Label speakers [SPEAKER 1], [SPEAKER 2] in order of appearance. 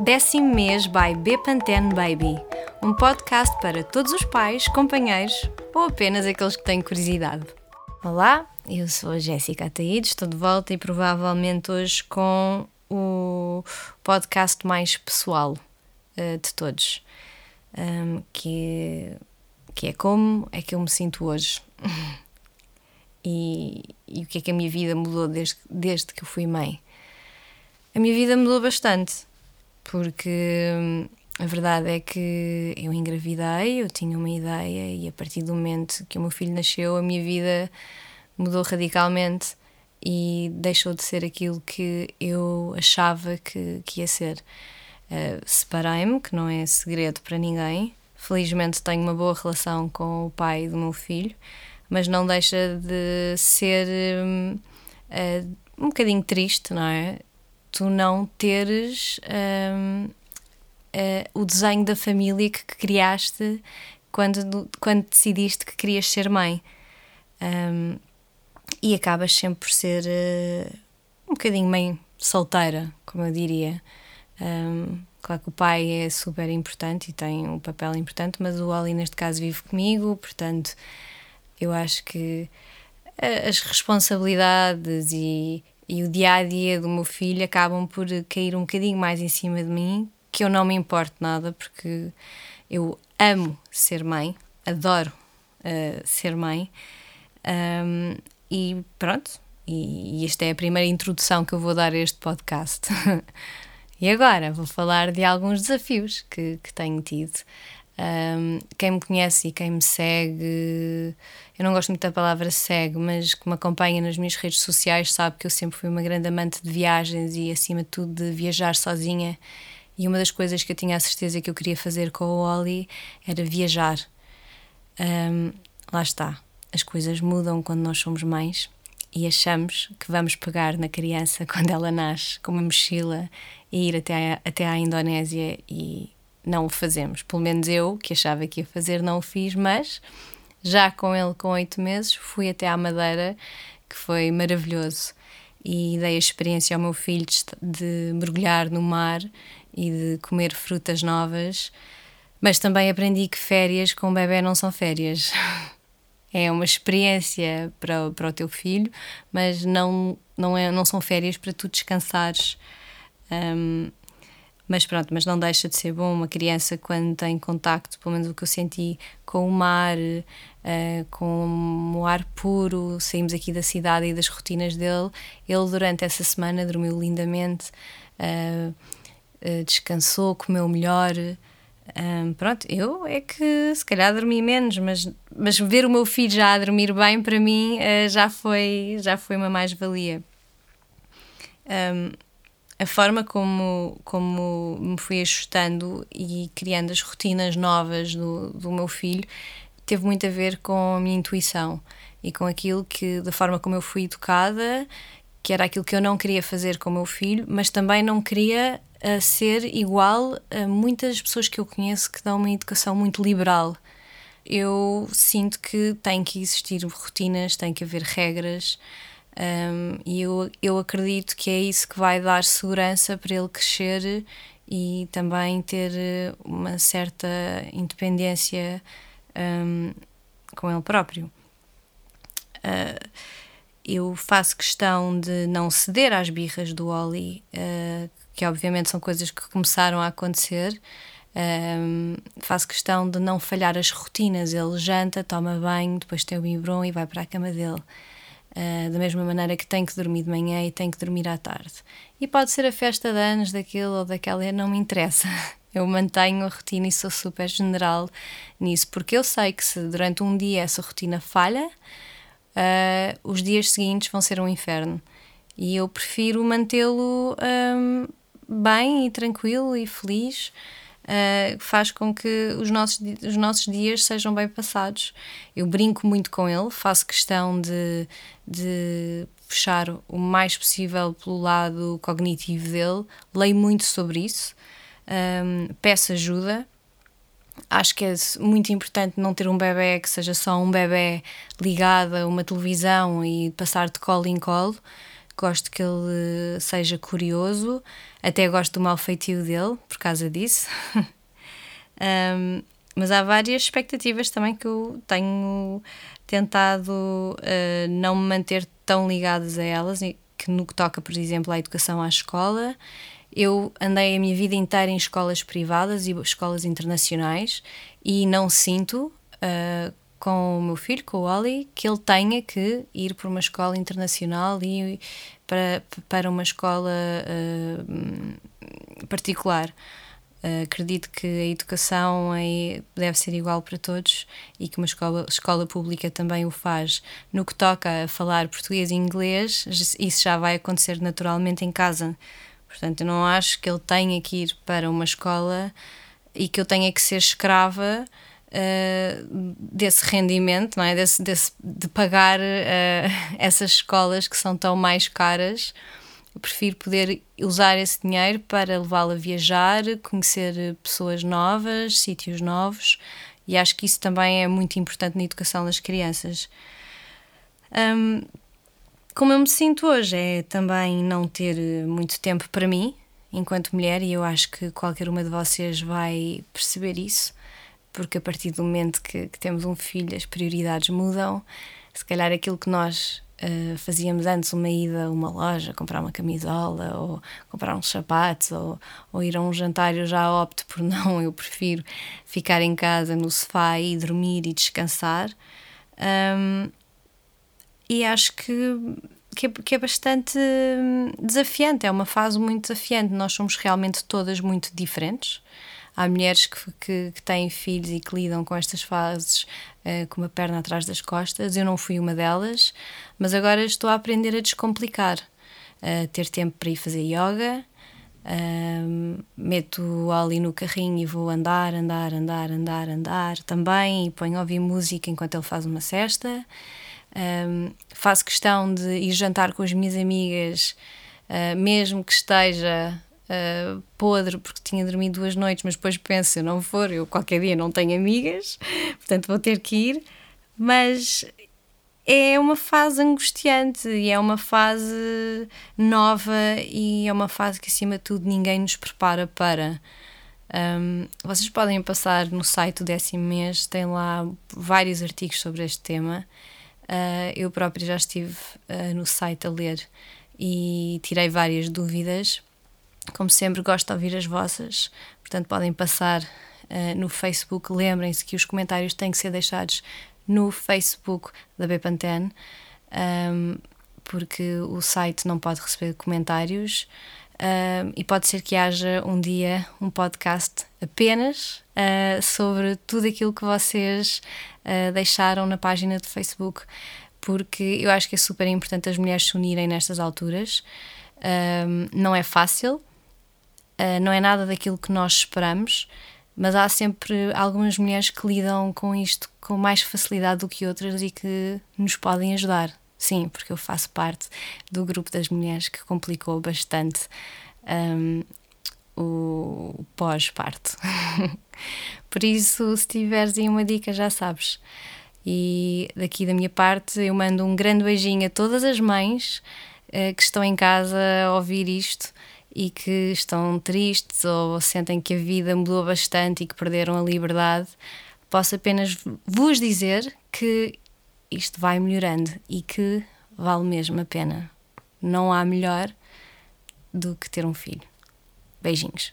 [SPEAKER 1] Décimo mês by Bepantene Baby, um podcast para todos os pais, companheiros ou apenas aqueles que têm curiosidade. Olá, eu sou a Jéssica Ataíde, estou de volta e provavelmente hoje com o podcast mais pessoal uh, de todos, um, que, que é como é que eu me sinto hoje. e, e o que é que a minha vida mudou desde, desde que eu fui mãe. A minha vida mudou bastante, porque hum, a verdade é que eu engravidei, eu tinha uma ideia e a partir do momento que o meu filho nasceu, a minha vida mudou radicalmente e deixou de ser aquilo que eu achava que, que ia ser. Uh, Separei-me, que não é segredo para ninguém. Felizmente tenho uma boa relação com o pai do meu filho mas não deixa de ser uh, um bocadinho triste, não é? Tu não teres um, uh, eh, o desenho da família que, criaste quando, quando decidiste que querias ser mãe. Um, e acabas sempre por ser uh, um bocadinho mãe solteira, como eu diria. Um, claro que o pai é super importante e tem um papel importante, mas o Oli, neste caso, vive comigo, portanto, eu acho que as responsabilidades e, e o dia a dia do meu filho acabam por cair um bocadinho mais em cima de mim, que eu não me importo nada, porque eu amo ser mãe, adoro uh, ser mãe. Um, e pronto, e, e esta é a primeira introdução que eu vou dar a este podcast. e agora vou falar de alguns desafios que, que tenho tido. Um, quem me conhece e quem me segue, eu não gosto muito da palavra segue, mas que me acompanha nas minhas redes sociais sabe que eu sempre fui uma grande amante de viagens e, acima de tudo, de viajar sozinha. E uma das coisas que eu tinha a certeza que eu queria fazer com o Oli era viajar. Um, lá está, as coisas mudam quando nós somos mães e achamos que vamos pegar na criança quando ela nasce com uma mochila e ir até a, até à Indonésia e não o fazemos. Pelo menos eu, que achava que ia fazer, não o fiz, mas já com ele com oito meses fui até à Madeira, que foi maravilhoso. E dei a experiência ao meu filho de, de mergulhar no mar e de comer frutas novas, mas também aprendi que férias com o bebê não são férias. É uma experiência para, para o teu filho, mas não, não, é, não são férias para tu descansares. Um, mas pronto, mas não deixa de ser bom uma criança quando tem contacto, pelo menos o que eu senti, com o mar, uh, com o ar puro, saímos aqui da cidade e das rotinas dele. Ele durante essa semana dormiu lindamente, uh, uh, descansou, comeu melhor. Um, pronto, eu é que se calhar dormi menos, mas, mas ver o meu filho já a dormir bem para mim já foi já foi uma mais-valia. Um, a forma como, como me fui ajustando e criando as rotinas novas do, do meu filho teve muito a ver com a minha intuição e com aquilo que, da forma como eu fui educada, que era aquilo que eu não queria fazer com o meu filho, mas também não queria uh, ser igual a muitas pessoas que eu conheço que dão uma educação muito liberal. Eu sinto que tem que existir rotinas, tem que haver regras. Um, e eu, eu acredito que é isso que vai dar segurança para ele crescer e também ter eh, uma certa independência um, com ele próprio. Uh, eu faço questão de não ceder às birras do Oli, uh, que obviamente são coisas que começaram a acontecer. Um, faço questão de não falhar as rotinas. Ele janta, toma banho, depois tem o biberon e vai para a cama dele. Uh, da mesma maneira que tem que dormir de manhã e tem que dormir à tarde. E pode ser a festa de anos daquele ou daquela, não me interessa. Eu mantenho a rotina e sou super general nisso, porque eu sei que se durante um dia essa rotina falha, uh, os dias seguintes vão ser um inferno. E eu prefiro mantê-lo um, bem e tranquilo e feliz uh, faz com que os nossos, os nossos dias sejam bem passados. Eu brinco muito com ele, faço questão de, de puxar o mais possível pelo lado cognitivo dele, leio muito sobre isso, um, peço ajuda. Acho que é muito importante não ter um bebê que seja só um bebê ligado a uma televisão e passar de colo em colo gosto que ele seja curioso, até gosto do mal feitio dele por causa disso. um, mas há várias expectativas também que eu tenho tentado uh, não me manter tão ligadas a elas, que no que toca, por exemplo, à educação à escola. Eu andei a minha vida inteira em escolas privadas e escolas internacionais e não sinto uh, com o meu filho, com o Oli, que ele tenha que ir para uma escola internacional e para, para uma escola uh, particular. Uh, acredito que a educação é, deve ser igual para todos e que uma escola, escola pública também o faz. No que toca a falar português e inglês, isso já vai acontecer naturalmente em casa. Portanto, eu não acho que ele tenha que ir para uma escola e que eu tenha que ser escrava uh, desse rendimento, não é? Desse, desse de pagar uh, essas escolas que são tão mais caras. Eu prefiro poder usar esse dinheiro para levá-lo a viajar, conhecer pessoas novas, sítios novos, e acho que isso também é muito importante na educação das crianças. Um, como eu me sinto hoje é também não ter muito tempo para mim enquanto mulher, e eu acho que qualquer uma de vocês vai perceber isso porque a partir do momento que, que temos um filho as prioridades mudam. Se calhar aquilo que nós uh, fazíamos antes, uma ida a uma loja, comprar uma camisola ou comprar uns sapatos ou, ou ir a um jantar, eu já opto por não, eu prefiro ficar em casa no sofá e dormir e descansar. Um, e acho que que é, que é, bastante hum, desafiante, é uma fase muito desafiante. Nós somos realmente todas muito diferentes há mulheres que, que, que, têm filhos e que lidam com estas fases uh, com uma perna atrás das costas. Eu não fui uma delas, mas agora estou a aprender a descomplicar, uh, ter tempo para ir fazer yoga. Uh, meto ali no carrinho e vou andar, andar, andar, andar, andar também e ponho a ouvir música enquanto ele faz uma cesta. Um, faço questão de ir jantar com as minhas amigas, uh, mesmo que esteja uh, podre porque tinha dormido duas noites, mas depois penso, se não for, eu qualquer dia não tenho amigas, portanto vou ter que ir. Mas é uma fase angustiante e é uma fase nova e é uma fase que, acima de tudo, ninguém nos prepara para. Um, vocês podem passar no site do décimo mês, tem lá vários artigos sobre este tema. Uh, eu própria já estive uh, no site a ler e tirei várias dúvidas. Como sempre, gosto de ouvir as vossas, portanto, podem passar uh, no Facebook. Lembrem-se que os comentários têm que ser deixados no Facebook da Bepantene, um, porque o site não pode receber comentários. E pode ser que haja um dia um podcast apenas uh, sobre tudo aquilo que vocês uh, deixaram na página do Facebook, porque eu acho que é super importante as mulheres se unirem nestas alturas. Não é fácil, Uh, não é nada daquilo que nós esperamos, mas há sempre algumas mulheres que lidam com isto com mais facilidade do que outras e que nos podem ajudar. Sim, porque eu faço parte do grupo das mulheres que complicou bastante um, o pós-parto. Por isso, se tiveres aí uma dica, já sabes. E daqui da minha parte, eu mando um grande beijinho a todas as mães uh, que estão em casa a ouvir isto e que estão tristes ou sentem que a vida mudou bastante e que perderam a liberdade, posso apenas vos dizer que isto vai melhorando e que vale mesmo a pena. Não há melhor do que ter um filho. Beijinhos.